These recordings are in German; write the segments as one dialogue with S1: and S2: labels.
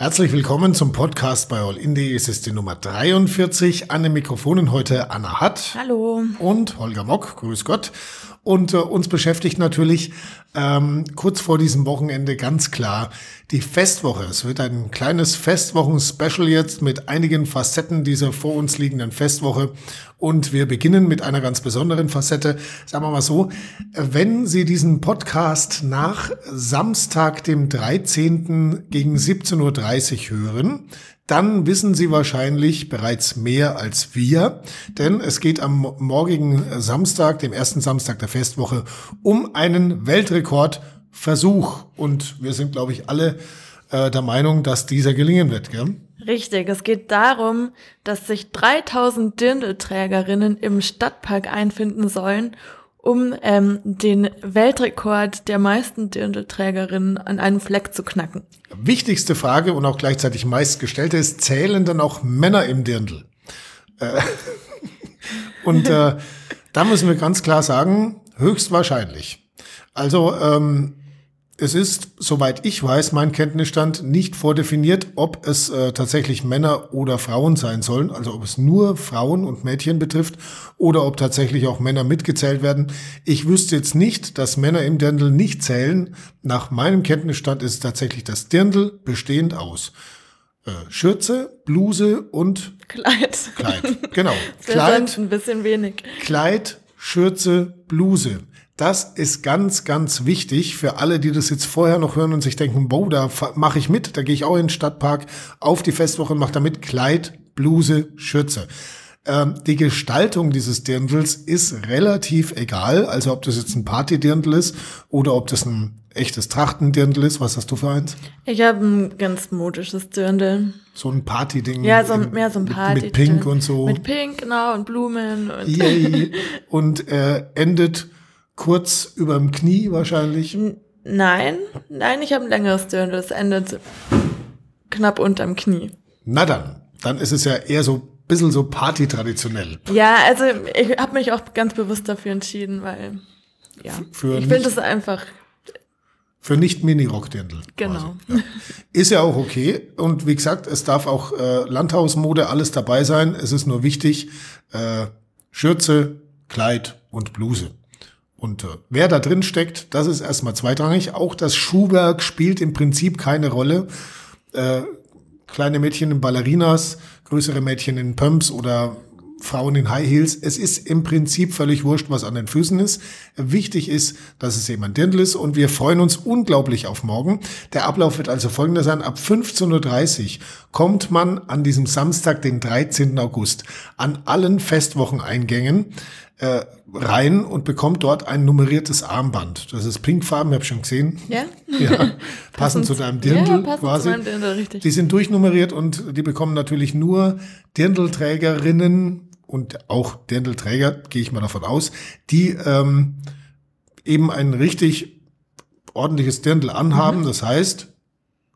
S1: Herzlich willkommen zum Podcast bei All Indie. Es ist die Nummer 43. An den Mikrofonen heute Anna Hatt.
S2: Hallo.
S1: Und Holger Mock. Grüß Gott. Und äh, uns beschäftigt natürlich ähm, kurz vor diesem Wochenende ganz klar die Festwoche. Es wird ein kleines Festwochen-Special jetzt mit einigen Facetten dieser vor uns liegenden Festwoche. Und wir beginnen mit einer ganz besonderen Facette. Sagen wir mal so, wenn Sie diesen Podcast nach Samstag, dem 13. gegen 17.30 Uhr hören, dann wissen Sie wahrscheinlich bereits mehr als wir, denn es geht am morgigen Samstag, dem ersten Samstag der Festwoche, um einen Weltrekordversuch. Und wir sind, glaube ich, alle äh, der Meinung, dass dieser gelingen wird. Gell?
S2: Richtig, es geht darum, dass sich 3000 Dirndlträgerinnen im Stadtpark einfinden sollen, um ähm, den Weltrekord der meisten Dirndlträgerinnen an einem Fleck zu knacken.
S1: Wichtigste Frage und auch gleichzeitig meistgestellte ist, zählen dann auch Männer im Dirndl? Äh, und äh, da müssen wir ganz klar sagen, höchstwahrscheinlich. Also ähm, es ist, soweit ich weiß, mein Kenntnisstand nicht vordefiniert, ob es äh, tatsächlich Männer oder Frauen sein sollen, also ob es nur Frauen und Mädchen betrifft oder ob tatsächlich auch Männer mitgezählt werden. Ich wüsste jetzt nicht, dass Männer im Dirndl nicht zählen. Nach meinem Kenntnisstand ist tatsächlich das Dirndl bestehend aus äh, Schürze, Bluse und
S2: Kleid.
S1: Kleid, genau.
S2: Kleid, ein bisschen wenig.
S1: Kleid, Schürze, Bluse. Das ist ganz, ganz wichtig für alle, die das jetzt vorher noch hören und sich denken, boah, da mache ich mit, da gehe ich auch in den Stadtpark auf die Festwoche und mache damit Kleid, Bluse, Schürze. Ähm, die Gestaltung dieses Dirndls ist relativ egal, also ob das jetzt ein Party-Dirndl ist oder ob das ein echtes Trachtendirndl ist. Was hast du für eins?
S2: Ich habe ein ganz modisches Dirndl.
S1: So ein Party-Ding.
S2: Ja, so, mehr so ein Party.
S1: Mit, mit Pink und so.
S2: Mit Pink, genau, und Blumen. Und,
S1: und äh, endet kurz über dem Knie wahrscheinlich?
S2: Nein, nein, ich habe ein längeres Dirndl. Das endet knapp unterm Knie.
S1: Na dann, dann ist es ja eher so ein bisschen so Party-traditionell.
S2: Ja, also ich habe mich auch ganz bewusst dafür entschieden, weil ja, für ich finde es einfach
S1: für nicht Mini-Rock-Dirndl.
S2: Genau.
S1: Ja. Ist ja auch okay. Und wie gesagt, es darf auch äh, Landhausmode alles dabei sein. Es ist nur wichtig, äh, Schürze, Kleid und Bluse. Und äh, wer da drin steckt, das ist erstmal zweitrangig. Auch das Schuhwerk spielt im Prinzip keine Rolle. Äh, kleine Mädchen in Ballerinas, größere Mädchen in Pumps oder Frauen in High Heels. Es ist im Prinzip völlig wurscht, was an den Füßen ist. Wichtig ist, dass es ein Dirndl ist und wir freuen uns unglaublich auf morgen. Der Ablauf wird also folgender sein. Ab 15.30 Uhr kommt man an diesem Samstag, den 13. August, an allen Festwocheneingängen äh, rein und bekommt dort ein nummeriertes Armband. Das ist pinkfarben, habe ich schon gesehen.
S2: Ja.
S1: ja passend zu deinem Dirndl ja, quasi. Zu
S2: Dirndl, richtig.
S1: Die sind durchnummeriert und die bekommen natürlich nur Dirndlträgerinnen und auch Dirndlträger, gehe ich mal davon aus, die ähm, eben ein richtig ordentliches Dirndl anhaben. Mhm. Das heißt,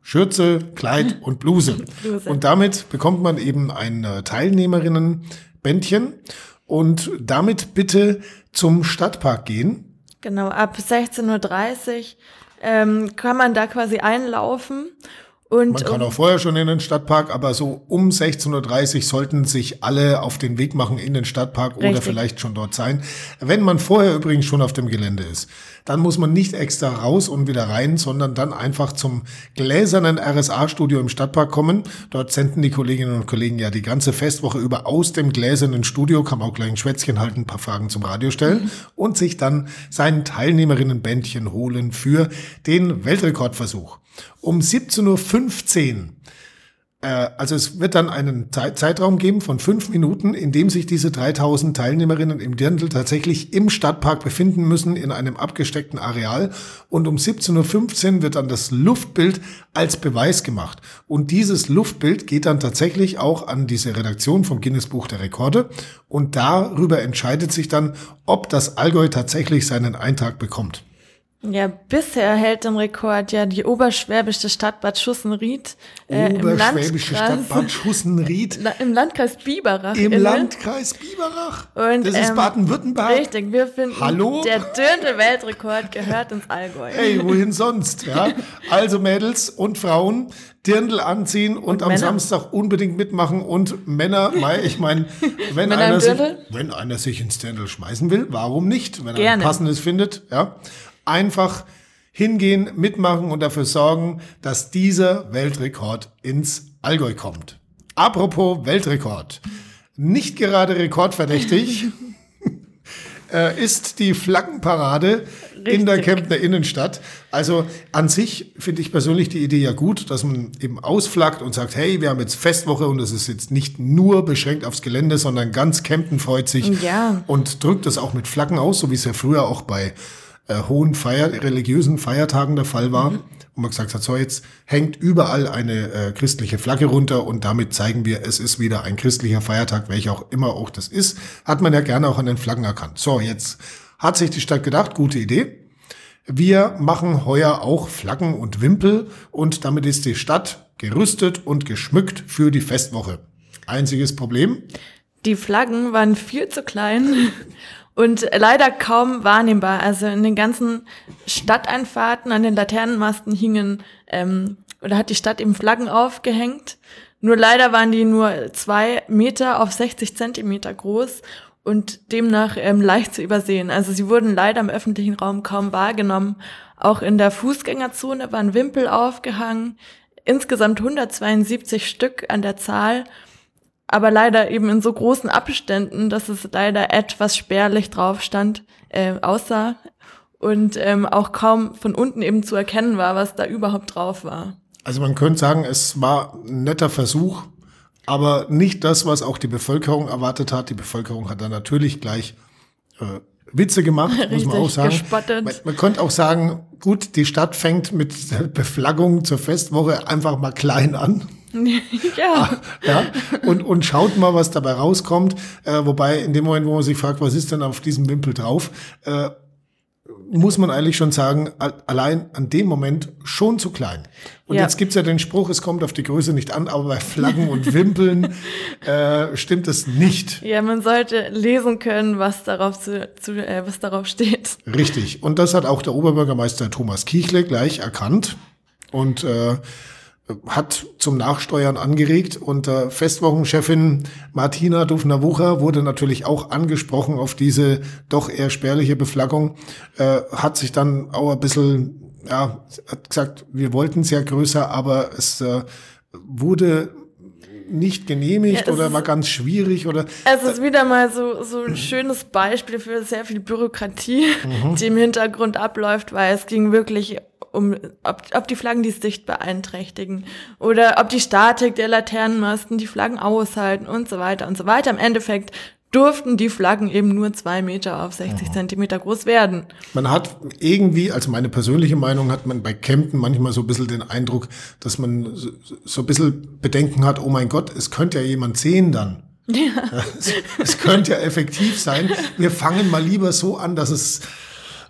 S1: Schürze, Kleid und Bluse. Bluse. Und damit bekommt man eben ein äh, Teilnehmerinnenbändchen und damit bitte zum Stadtpark gehen.
S2: Genau, ab 16.30 Uhr ähm, kann man da quasi einlaufen. Und,
S1: man kann auch vorher schon in den Stadtpark, aber so um 16.30 Uhr sollten sich alle auf den Weg machen in den Stadtpark Richtig. oder vielleicht schon dort sein. Wenn man vorher übrigens schon auf dem Gelände ist, dann muss man nicht extra raus und wieder rein, sondern dann einfach zum gläsernen RSA-Studio im Stadtpark kommen. Dort senden die Kolleginnen und Kollegen ja die ganze Festwoche über aus dem gläsernen Studio, kann man auch gleich ein Schwätzchen halten, ein paar Fragen zum Radio stellen mhm. und sich dann sein Teilnehmerinnenbändchen holen für den Weltrekordversuch. Um 17.15 Uhr äh, also es wird dann einen Zeitraum geben von fünf Minuten, in dem sich diese 3000 Teilnehmerinnen im Dirndl tatsächlich im Stadtpark befinden müssen, in einem abgesteckten Areal. Und um 17.15 Uhr wird dann das Luftbild als Beweis gemacht. Und dieses Luftbild geht dann tatsächlich auch an diese Redaktion vom Guinness Buch der Rekorde. Und darüber entscheidet sich dann, ob das Allgäu tatsächlich seinen Eintrag bekommt.
S2: Ja, bisher hält den Rekord ja die oberschwäbische Stadt Bad Schussenried.
S1: Äh, oberschwäbische Stadt Bad Schussenried.
S2: Im Landkreis Biberach.
S1: Im inne. Landkreis Biberach. Und, das ist ähm, Baden-Württemberg.
S2: Richtig, wir finden,
S1: Hallo?
S2: der dürnte Weltrekord gehört ins Allgäu.
S1: Hey, wohin sonst? Ja? Also Mädels und Frauen, Dirndl anziehen und, und am Männer. Samstag unbedingt mitmachen und Männer, ich meine, wenn, einer sich, wenn einer sich ins Dirndl schmeißen will, warum nicht? Wenn Gerne. er ein passendes findet, ja. Einfach hingehen, mitmachen und dafür sorgen, dass dieser Weltrekord ins Allgäu kommt. Apropos Weltrekord. Nicht gerade rekordverdächtig äh, ist die Flaggenparade Richtig. in der Kemptner Innenstadt. Also an sich finde ich persönlich die Idee ja gut, dass man eben ausflaggt und sagt, hey, wir haben jetzt Festwoche und es ist jetzt nicht nur beschränkt aufs Gelände, sondern ganz Kempten freut sich
S2: ja.
S1: und drückt das auch mit Flaggen aus, so wie es ja früher auch bei äh, hohen Feier, religiösen Feiertagen der Fall war. Mhm. Und man gesagt hat, so jetzt hängt überall eine äh, christliche Flagge runter und damit zeigen wir, es ist wieder ein christlicher Feiertag, welcher auch immer auch das ist. Hat man ja gerne auch an den Flaggen erkannt. So, jetzt hat sich die Stadt gedacht, gute Idee. Wir machen heuer auch Flaggen und Wimpel und damit ist die Stadt gerüstet und geschmückt für die Festwoche. Einziges Problem?
S2: Die Flaggen waren viel zu klein und leider kaum wahrnehmbar. Also in den ganzen Stadteinfahrten an den Laternenmasten hingen ähm, oder hat die Stadt eben Flaggen aufgehängt. Nur leider waren die nur zwei Meter auf 60 Zentimeter groß und demnach ähm, leicht zu übersehen. Also sie wurden leider im öffentlichen Raum kaum wahrgenommen. Auch in der Fußgängerzone waren Wimpel aufgehangen. Insgesamt 172 Stück an der Zahl aber leider eben in so großen Abständen, dass es leider etwas spärlich drauf stand, äh, aussah und ähm, auch kaum von unten eben zu erkennen war, was da überhaupt drauf war.
S1: Also man könnte sagen, es war ein netter Versuch, aber nicht das, was auch die Bevölkerung erwartet hat. Die Bevölkerung hat dann natürlich gleich äh, Witze gemacht, Richtig, muss man auch sagen. Man, man könnte auch sagen, gut, die Stadt fängt mit Beflaggung zur Festwoche einfach mal klein an.
S2: ja. Ah,
S1: ja. Und, und schaut mal, was dabei rauskommt. Äh, wobei in dem Moment, wo man sich fragt, was ist denn auf diesem Wimpel drauf, äh, muss man eigentlich schon sagen, allein an dem Moment schon zu klein. Und ja. jetzt gibt's ja den Spruch, es kommt auf die Größe nicht an, aber bei Flaggen und Wimpeln äh, stimmt es nicht.
S2: Ja, man sollte lesen können, was darauf, zu, zu, äh, was darauf steht.
S1: Richtig. Und das hat auch der Oberbürgermeister Thomas Kiechle gleich erkannt. Und äh, hat zum Nachsteuern angeregt und äh, Festwochenchefin Martina Dufner-Wucher wurde natürlich auch angesprochen auf diese doch eher spärliche Beflaggung, äh, hat sich dann auch ein bisschen, ja, hat gesagt, wir wollten es ja größer, aber es äh, wurde nicht genehmigt ja, oder war ganz schwierig oder.
S2: Es ist wieder mal so, so ein schönes Beispiel für sehr viel Bürokratie, mhm. die im Hintergrund abläuft, weil es ging wirklich um, ob, ob die Flaggen die Sicht beeinträchtigen oder ob die Statik der Laternenmasten die Flaggen aushalten und so weiter und so weiter. Im Endeffekt durften die Flaggen eben nur zwei Meter auf 60 mhm. Zentimeter groß werden.
S1: Man hat irgendwie, also meine persönliche Meinung, hat man bei Kempten manchmal so ein bisschen den Eindruck, dass man so, so ein bisschen Bedenken hat, oh mein Gott, es könnte ja jemand sehen dann. Ja. Es, es könnte ja effektiv sein. Wir fangen mal lieber so an, dass es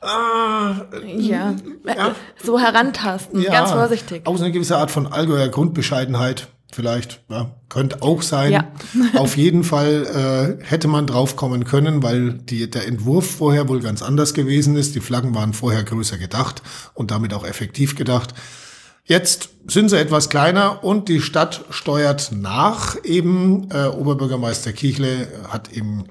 S2: Ah, ja. ja. so herantasten, ja. ganz vorsichtig.
S1: Auch so eine gewisse Art von Allgäuer Grundbescheidenheit vielleicht, ja, könnte auch sein. Ja. Auf jeden Fall äh, hätte man drauf kommen können, weil die, der Entwurf vorher wohl ganz anders gewesen ist. Die Flaggen waren vorher größer gedacht und damit auch effektiv gedacht. Jetzt sind sie etwas kleiner und die Stadt steuert nach. Eben äh, Oberbürgermeister Kichle hat eben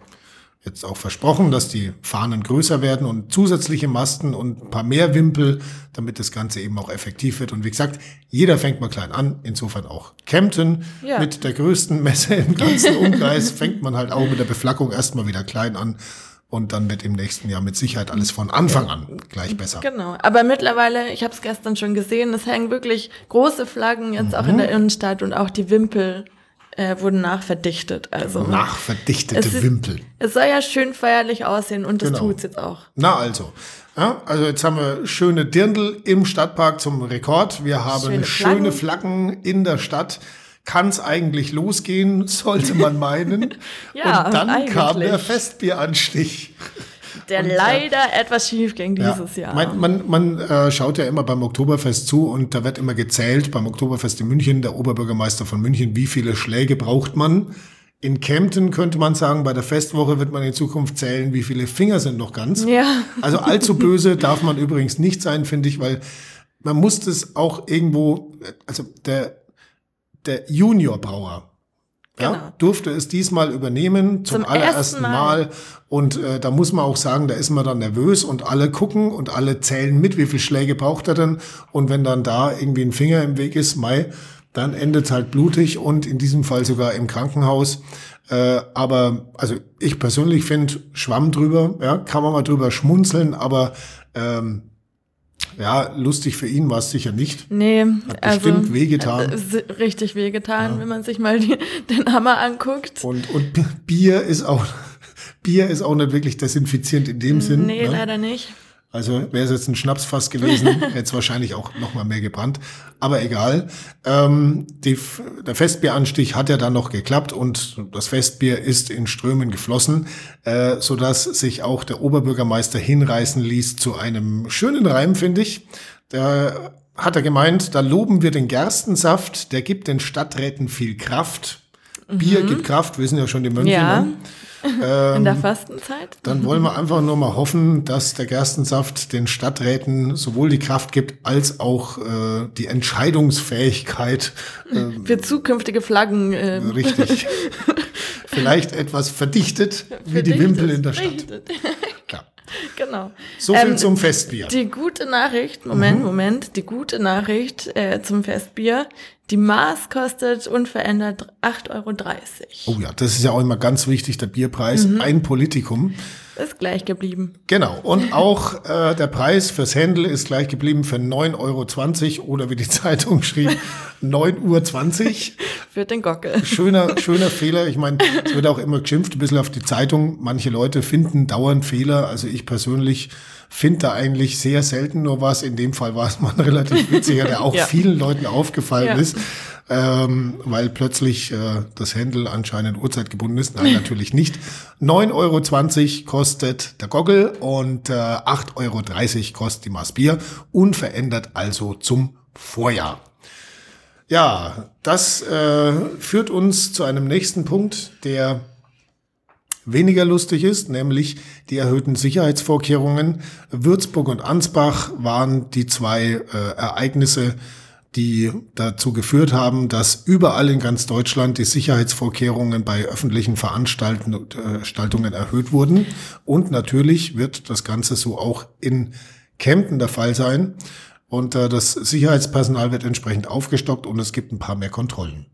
S1: jetzt auch versprochen, dass die Fahnen größer werden und zusätzliche Masten und ein paar mehr Wimpel, damit das Ganze eben auch effektiv wird. Und wie gesagt, jeder fängt mal klein an, insofern auch Kempten ja. mit der größten Messe im ganzen Umkreis fängt man halt auch mit der Beflaggung erstmal wieder klein an. Und dann wird im nächsten Jahr mit Sicherheit alles von Anfang an gleich besser.
S2: Genau. Aber mittlerweile, ich habe es gestern schon gesehen, es hängen wirklich große Flaggen jetzt mhm. auch in der Innenstadt und auch die Wimpel äh, wurden nachverdichtet. Also
S1: nachverdichtete es Wimpel.
S2: Es soll ja schön feierlich aussehen und das genau. tut's jetzt auch.
S1: Na also. Ja, also jetzt haben wir schöne Dirndl im Stadtpark zum Rekord. Wir haben schöne, schöne Flaggen. in der Stadt. Kann es eigentlich losgehen, sollte man meinen. ja, und dann eigentlich. kam der Festbieranstich.
S2: Der und, äh, leider äh, etwas schief ging dieses ja, Jahr.
S1: Man, man, man äh, schaut ja immer beim Oktoberfest zu und da wird immer gezählt, beim Oktoberfest in München, der Oberbürgermeister von München, wie viele Schläge braucht man. In Kempten könnte man sagen, bei der Festwoche wird man in Zukunft zählen, wie viele Finger sind noch ganz.
S2: Ja.
S1: Also allzu böse darf man übrigens nicht sein, finde ich, weil man muss das auch irgendwo, also der, der Juniorbrauer, Genau. Ja, durfte es diesmal übernehmen zum, zum allerersten Mal. Mal. Und äh, da muss man auch sagen, da ist man dann nervös und alle gucken und alle zählen mit, wie viele Schläge braucht er denn. Und wenn dann da irgendwie ein Finger im Weg ist, Mai, dann endet es halt blutig und in diesem Fall sogar im Krankenhaus. Äh, aber also ich persönlich finde Schwamm drüber, ja, kann man mal drüber schmunzeln, aber ähm, ja, lustig für ihn war es sicher nicht.
S2: Nee,
S1: Hat bestimmt also, wehgetan.
S2: Äh, richtig wehgetan, ja. wenn man sich mal die, den Hammer anguckt.
S1: Und, und Bier ist auch, Bier ist auch nicht wirklich desinfizierend in dem Sinn.
S2: Nee, ne? leider nicht.
S1: Also wäre es jetzt ein Schnapsfass gewesen, hätte es wahrscheinlich auch noch mal mehr gebrannt. Aber egal. Ähm, die, der Festbieranstich hat ja dann noch geklappt und das Festbier ist in Strömen geflossen, äh, so dass sich auch der Oberbürgermeister hinreißen ließ zu einem schönen Reim, finde ich. Da hat er gemeint, da loben wir den Gerstensaft, der gibt den Stadträten viel Kraft. Mhm. Bier gibt Kraft, wir sind ja schon die Mönche. Ja. Ne?
S2: Ähm, In der Fastenzeit?
S1: Dann wollen wir einfach nur mal hoffen, dass der Gerstensaft den Stadträten sowohl die Kraft gibt, als auch äh, die Entscheidungsfähigkeit.
S2: Äh, Für zukünftige Flaggen.
S1: Äh. Richtig. Vielleicht etwas verdichtet, wie die Wimpel in der Stadt.
S2: Ja. Genau.
S1: So viel ähm, zum Festbier.
S2: Die gute Nachricht, Moment, mhm. Moment, die gute Nachricht äh, zum Festbier. Die Maß kostet unverändert 8,30 Euro.
S1: Oh ja, das ist ja auch immer ganz wichtig, der Bierpreis. Mhm. Ein Politikum.
S2: Ist gleich geblieben.
S1: Genau. Und auch äh, der Preis fürs Händel ist gleich geblieben für 9,20 Euro oder wie die Zeitung schrieb, 9,20 Uhr.
S2: Für den Gockel.
S1: Schöner, schöner Fehler. Ich meine, es wird auch immer geschimpft, ein bisschen auf die Zeitung. Manche Leute finden dauernd Fehler. Also ich persönlich finde da eigentlich sehr selten nur was. In dem Fall war es mal ein relativ witziger, der auch ja. vielen Leuten aufgefallen ja. ist ähm, weil plötzlich äh, das Händel anscheinend uhrzeitgebunden ist. Nein, natürlich nicht. 9,20 Euro kostet der Goggle und äh, 8,30 Euro kostet die Maß Bier. Unverändert also zum Vorjahr. Ja, das äh, führt uns zu einem nächsten Punkt, der weniger lustig ist, nämlich die erhöhten Sicherheitsvorkehrungen. Würzburg und Ansbach waren die zwei äh, Ereignisse, die dazu geführt haben, dass überall in ganz Deutschland die Sicherheitsvorkehrungen bei öffentlichen Veranstaltungen erhöht wurden. Und natürlich wird das Ganze so auch in Kempten der Fall sein. Und äh, das Sicherheitspersonal wird entsprechend aufgestockt und es gibt ein paar mehr Kontrollen.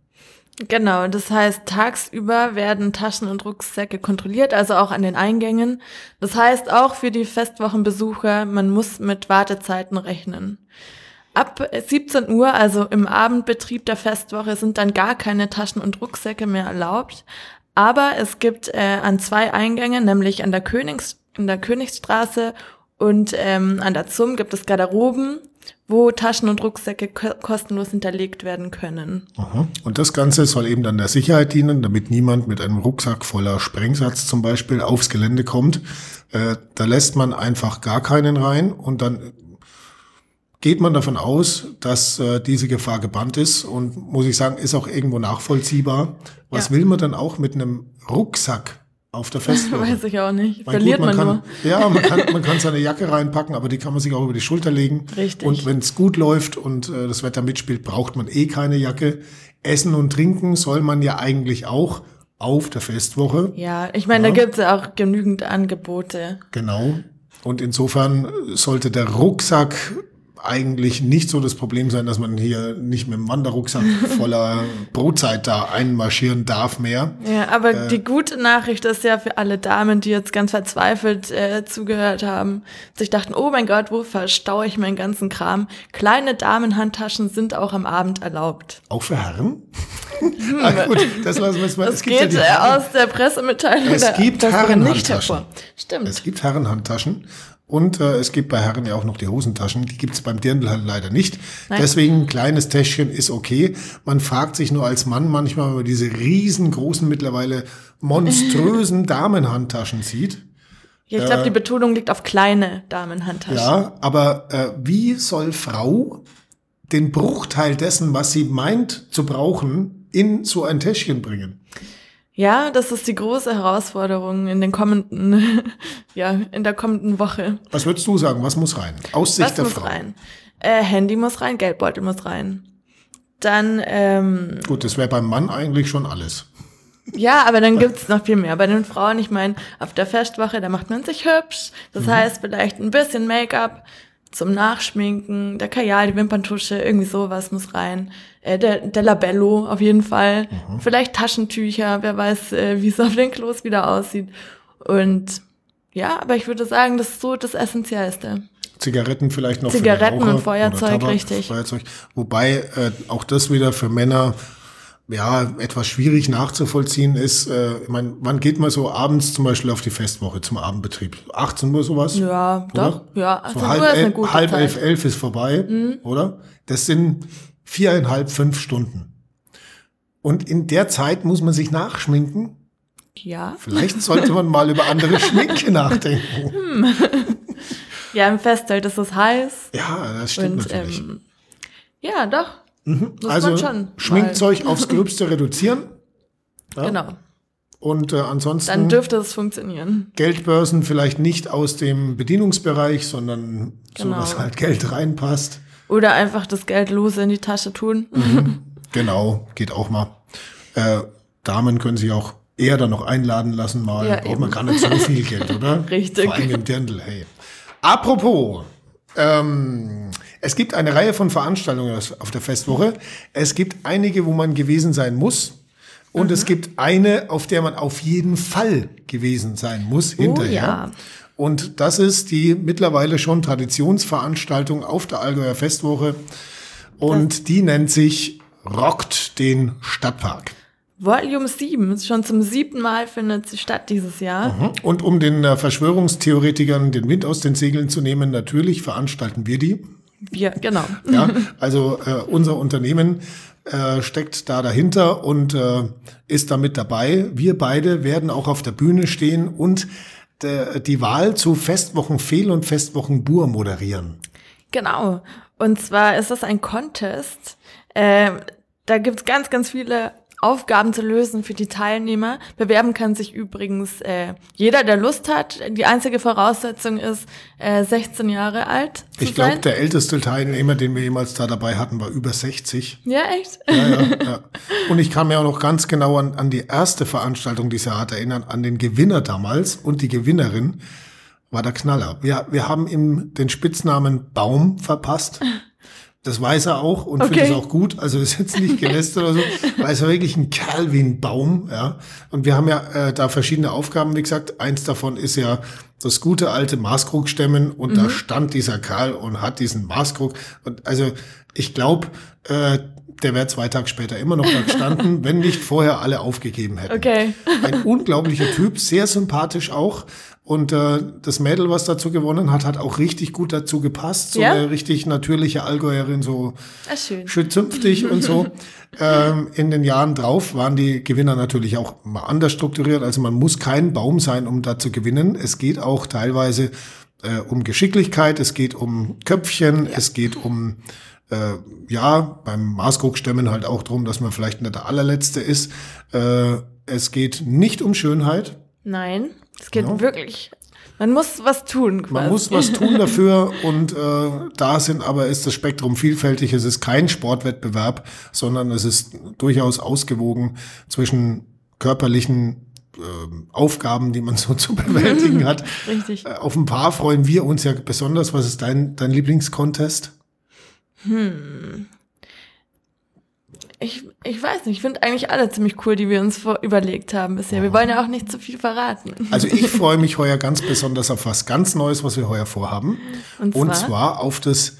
S2: Genau, das heißt, tagsüber werden Taschen und Rucksäcke kontrolliert, also auch an den Eingängen. Das heißt auch für die Festwochenbesucher, man muss mit Wartezeiten rechnen. Ab 17 Uhr, also im Abendbetrieb der Festwoche, sind dann gar keine Taschen und Rucksäcke mehr erlaubt. Aber es gibt äh, an zwei Eingängen, nämlich an der, Königs in der Königsstraße und ähm, an der Zum gibt es Garderoben, wo Taschen und Rucksäcke ko kostenlos hinterlegt werden können.
S1: Aha. Und das Ganze soll eben dann der Sicherheit dienen, damit niemand mit einem Rucksack voller Sprengsatz zum Beispiel aufs Gelände kommt. Äh, da lässt man einfach gar keinen rein und dann geht man davon aus, dass äh, diese Gefahr gebannt ist und muss ich sagen, ist auch irgendwo nachvollziehbar. Was ja. will man dann auch mit einem Rucksack auf der Festwoche?
S2: Weiß ich auch nicht. Mein, Verliert gut, man,
S1: man
S2: kann,
S1: nur. Ja, man kann, man kann seine Jacke reinpacken, aber die kann man sich auch über die Schulter legen.
S2: Richtig.
S1: Und wenn es gut läuft und äh, das Wetter mitspielt, braucht man eh keine Jacke. Essen und trinken soll man ja eigentlich auch auf der Festwoche.
S2: Ja, ich meine, ja. da gibt es ja auch genügend Angebote.
S1: Genau. Und insofern sollte der Rucksack eigentlich nicht so das Problem sein, dass man hier nicht mit dem Wanderrucksack voller Brotzeit da einmarschieren darf mehr.
S2: Ja, aber äh, die gute Nachricht ist ja für alle Damen, die jetzt ganz verzweifelt äh, zugehört haben, sich dachten, oh mein Gott, wo verstaue ich meinen ganzen Kram? Kleine Damenhandtaschen sind auch am Abend erlaubt.
S1: Auch für Herren? Hm. ah, gut, das lassen wir jetzt mal.
S2: Das geht ja aus der Pressemitteilung.
S1: Es gibt Herrenhandtaschen.
S2: Stimmt.
S1: Es gibt Herrenhandtaschen und äh, es gibt bei Herren ja auch noch die Hosentaschen. Die gibt's beim Dirndl halt leider nicht. Nein. Deswegen ein kleines Täschchen ist okay. Man fragt sich nur als Mann manchmal, wenn man diese riesengroßen, mittlerweile monströsen Damenhandtaschen sieht.
S2: Ja, ich glaube, äh, die Betonung liegt auf kleine Damenhandtaschen.
S1: Ja, aber äh, wie soll Frau den Bruchteil dessen, was sie meint zu brauchen, in so ein Täschchen bringen?
S2: Ja, das ist die große Herausforderung in den kommenden, ja, in der kommenden Woche.
S1: Was würdest du sagen? Was muss rein? Aus Sicht
S2: was
S1: der
S2: muss
S1: Frau.
S2: rein? Äh, Handy muss rein, Geldbeutel muss rein. Dann, ähm,
S1: Gut, das wäre beim Mann eigentlich schon alles.
S2: Ja, aber dann gibt's noch viel mehr. Bei den Frauen, ich meine, auf der Festwoche, da macht man sich hübsch. Das mhm. heißt, vielleicht ein bisschen Make-up zum Nachschminken, der Kajal, die Wimperntusche, irgendwie sowas muss rein. Äh, der, der Labello auf jeden Fall. Mhm. Vielleicht Taschentücher, wer weiß, äh, wie es auf den Klos wieder aussieht. Und ja, aber ich würde sagen, das ist so das Essentiellste.
S1: Zigaretten vielleicht noch
S2: Zigaretten und Feuerzeug, richtig.
S1: Feuerzeug. Wobei äh, auch das wieder für Männer ja, etwas schwierig nachzuvollziehen ist, äh, ich meine, wann geht man so abends zum Beispiel auf die Festwoche zum Abendbetrieb? 18 Uhr sowas?
S2: Ja, oder? doch, ja.
S1: So halb, elf, halb elf, elf ist vorbei, mhm. oder? Das sind viereinhalb, fünf Stunden. Und in der Zeit muss man sich nachschminken.
S2: Ja.
S1: Vielleicht sollte man mal über andere Schminke nachdenken. Hm.
S2: Ja, im Festzelt ist es heiß.
S1: Ja, das stimmt
S2: und,
S1: natürlich.
S2: Ähm, ja, doch.
S1: Mhm. Also Schminkzeug aufs Gröbste reduzieren.
S2: Ja. Genau.
S1: Und äh, ansonsten.
S2: Dann dürfte es funktionieren.
S1: Geldbörsen vielleicht nicht aus dem Bedienungsbereich, sondern genau. so, dass halt Geld reinpasst.
S2: Oder einfach das Geld lose in die Tasche tun.
S1: Mhm. Genau, geht auch mal. Äh, Damen können sich auch eher dann noch einladen lassen, mal. Ja, Braucht man gar nicht so viel Geld, oder?
S2: Richtig.
S1: Vor allem im Dirndl, hey. Apropos, ähm, es gibt eine Reihe von Veranstaltungen auf der Festwoche. Es gibt einige, wo man gewesen sein muss. Und mhm. es gibt eine, auf der man auf jeden Fall gewesen sein muss hinterher. Oh, ja. Und das ist die mittlerweile schon Traditionsveranstaltung auf der Allgäuer Festwoche. Und das die nennt sich Rockt den Stadtpark.
S2: Volume 7, schon zum siebten Mal findet sie statt dieses Jahr.
S1: Mhm. Und um den äh, Verschwörungstheoretikern den Wind aus den Segeln zu nehmen, natürlich veranstalten wir die.
S2: Wir, genau.
S1: Ja, also äh, unser Unternehmen äh, steckt da dahinter und äh, ist damit dabei. Wir beide werden auch auf der Bühne stehen und de, die Wahl zu Festwochen Fehl und Festwochen Bur moderieren.
S2: Genau. Und zwar ist das ein Contest. Äh, da gibt's ganz, ganz viele Aufgaben zu lösen für die Teilnehmer. Bewerben kann sich übrigens äh, jeder, der Lust hat. Die einzige Voraussetzung ist, äh, 16 Jahre alt
S1: zu Ich glaube, der älteste Teilnehmer, den wir jemals da dabei hatten, war über 60.
S2: Ja, echt?
S1: Ja, ja, ja. Und ich kann mir auch noch ganz genau an, an die erste Veranstaltung dieses Jahr erinnern, an den Gewinner damals und die Gewinnerin war der Knaller. Wir, wir haben ihm den Spitznamen Baum verpasst. Das weiß er auch und okay. findet es auch gut. Also ist jetzt nicht gelästert oder so, weil es war wirklich ein Kerl wie ein Baum. Ja. Und wir haben ja äh, da verschiedene Aufgaben, wie gesagt. Eins davon ist ja das gute alte Maßkrug stemmen und mhm. da stand dieser Kerl und hat diesen Maßkrug. Und also ich glaube, äh, der wäre zwei Tage später immer noch da gestanden, wenn nicht vorher alle aufgegeben hätten.
S2: Okay.
S1: Ein unglaublicher Typ, sehr sympathisch auch. Und äh, das Mädel, was dazu gewonnen hat, hat auch richtig gut dazu gepasst. So ja? eine richtig natürliche Allgäuerin, so
S2: ah, schön,
S1: schön zünftig und so. Ähm, in den Jahren drauf waren die Gewinner natürlich auch mal anders strukturiert. Also man muss kein Baum sein, um da zu gewinnen. Es geht auch teilweise äh, um Geschicklichkeit, es geht um Köpfchen, ja. es geht um äh, ja, beim Maßkrugstämmen halt auch drum, dass man vielleicht nicht der allerletzte ist. Äh, es geht nicht um Schönheit.
S2: Nein, es geht ja. wirklich. Man muss was tun.
S1: Quasi. Man muss was tun dafür und äh, da sind aber ist das Spektrum vielfältig. Es ist kein Sportwettbewerb, sondern es ist durchaus ausgewogen zwischen körperlichen äh, Aufgaben, die man so zu bewältigen hat.
S2: Richtig.
S1: Äh, auf ein paar freuen wir uns ja besonders. Was ist dein, dein Lieblingscontest?
S2: Hm. Ich, ich weiß nicht, ich finde eigentlich alle ziemlich cool, die wir uns vor überlegt haben bisher. Wir wollen ja auch nicht zu viel verraten.
S1: Also ich freue mich heuer ganz besonders auf was ganz Neues, was wir heuer vorhaben. Und zwar, Und zwar auf das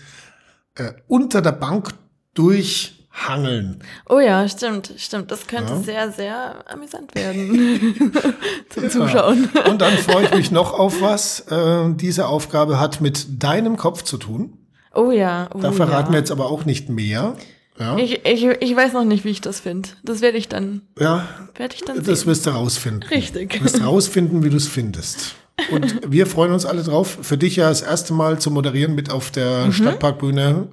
S1: äh, unter der Bank durchhangeln.
S2: Oh ja, stimmt, stimmt. Das könnte ja. sehr, sehr amüsant werden zum ja. Zuschauen.
S1: Und dann freue ich mich noch auf was. Äh, diese Aufgabe hat mit deinem Kopf zu tun.
S2: Oh ja. Oh
S1: da verraten
S2: ja.
S1: wir jetzt aber auch nicht mehr. Ja.
S2: Ich, ich, ich weiß noch nicht, wie ich das finde. Das werde ich dann.
S1: Ja.
S2: Werde ich dann.
S1: Das sehen. wirst du rausfinden.
S2: Richtig.
S1: Du wirst rausfinden, wie du es findest. Und wir freuen uns alle drauf. Für dich ja das erste Mal zu moderieren mit auf der mhm. Stadtparkbühne.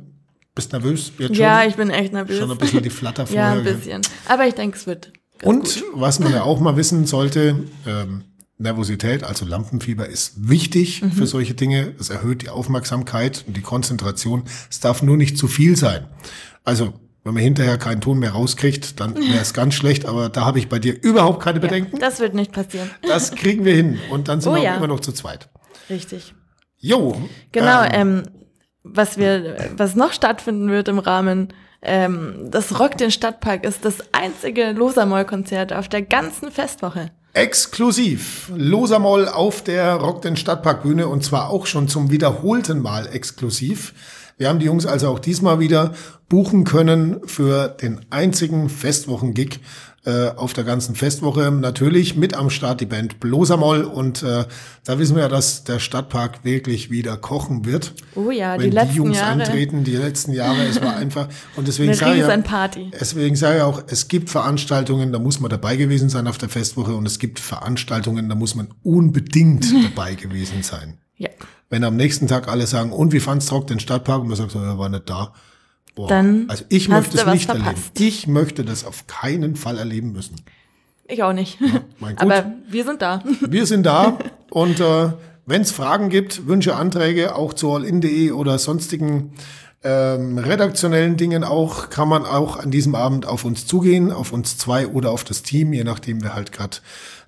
S1: Bist nervös
S2: jetzt schon? Ja, ich bin echt nervös.
S1: Schon ein bisschen die Flatter vorher.
S2: ja, ein bisschen. Aber ich denke, es wird.
S1: Und gut. was man ja auch mal wissen sollte, ähm, Nervosität, also Lampenfieber, ist wichtig mhm. für solche Dinge. Es erhöht die Aufmerksamkeit und die Konzentration. Es darf nur nicht zu viel sein. Also wenn man hinterher keinen Ton mehr rauskriegt, dann wäre es ganz schlecht, aber da habe ich bei dir überhaupt keine Bedenken.
S2: Ja, das wird nicht passieren.
S1: Das kriegen wir hin und dann sind oh, wir ja. immer noch zu zweit.
S2: Richtig.
S1: Jo.
S2: Genau, ähm, ähm, was wir, was noch stattfinden wird im Rahmen ähm, das Rock den Stadtpark ist das einzige Losamoll-Konzert auf der ganzen Festwoche.
S1: Exklusiv. Losamoll auf der Rock den Stadtpark Bühne und zwar auch schon zum wiederholten Mal exklusiv. Wir haben die Jungs also auch diesmal wieder buchen können für den einzigen Festwochen-Gig äh, auf der ganzen Festwoche. Natürlich mit am Start die Band Blosamoll und äh, da wissen wir ja, dass der Stadtpark wirklich wieder kochen wird.
S2: Oh ja,
S1: wenn
S2: die letzten
S1: die Jungs
S2: Jahre.
S1: antreten, die letzten Jahre, es war einfach und deswegen sage
S2: ich ja,
S1: Party. deswegen sage ich auch, es gibt Veranstaltungen, da muss man dabei gewesen sein auf der Festwoche und es gibt Veranstaltungen, da muss man unbedingt dabei gewesen sein.
S2: Ja.
S1: Wenn am nächsten Tag alle sagen, und wie fand's Rock den Stadtpark? Und man sagt, er war nicht da
S2: Boah. Dann
S1: also ich möchte es nicht verpasst. erleben. Ich möchte das auf keinen Fall erleben müssen.
S2: Ich auch nicht. Ja, Aber wir sind da.
S1: Wir sind da und äh, wenn es Fragen gibt, Wünsche, Anträge, auch zu allin.de oder sonstigen ähm, redaktionellen Dingen auch, kann man auch an diesem Abend auf uns zugehen, auf uns zwei oder auf das Team, je nachdem, wer halt gerade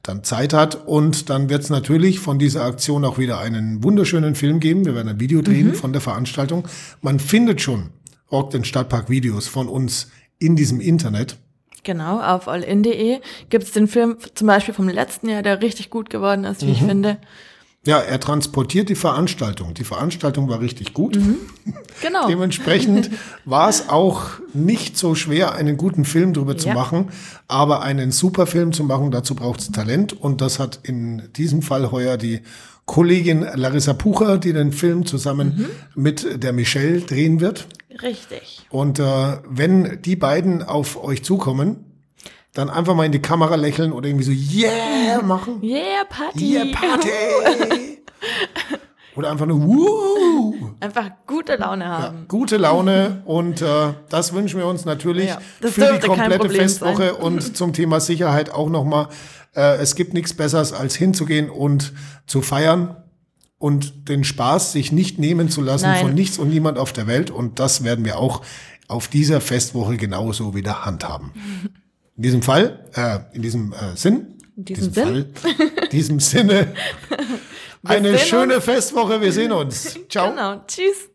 S1: dann Zeit hat. Und dann wird es natürlich von dieser Aktion auch wieder einen wunderschönen Film geben. Wir werden ein Video drehen mhm. von der Veranstaltung. Man findet schon Rock den Stadtpark Videos von uns in diesem Internet.
S2: Genau, auf allin.de gibt es den Film zum Beispiel vom letzten Jahr, der richtig gut geworden ist, wie mhm. ich finde.
S1: Ja, er transportiert die Veranstaltung. Die Veranstaltung war richtig gut. Mhm.
S2: Genau.
S1: Dementsprechend war es auch nicht so schwer, einen guten Film drüber ja. zu machen. Aber einen super Film zu machen, dazu braucht es Talent. Und das hat in diesem Fall heuer die Kollegin Larissa Pucher, die den Film zusammen mhm. mit der Michelle drehen wird.
S2: Richtig.
S1: Und äh, wenn die beiden auf euch zukommen, dann einfach mal in die Kamera lächeln oder irgendwie so Yeah machen.
S2: Yeah, Party.
S1: Yeah, Party. oder einfach nur Woo.
S2: Einfach gute Laune haben. Ja,
S1: gute Laune und äh, das wünschen wir uns natürlich ja, für die komplette Festwoche sein. und zum Thema Sicherheit auch nochmal. Äh, es gibt nichts Besseres als hinzugehen und zu feiern und den Spaß sich nicht nehmen zu lassen Nein. von nichts und niemand auf der Welt. Und das werden wir auch auf dieser Festwoche genauso wieder handhaben. In diesem Fall, äh, in diesem äh, Sinn,
S2: in diesem, diesem Sinn?
S1: Fall, diesem Sinne, eine schöne uns. Festwoche. Wir sehen uns. Ciao.
S2: Genau. Tschüss.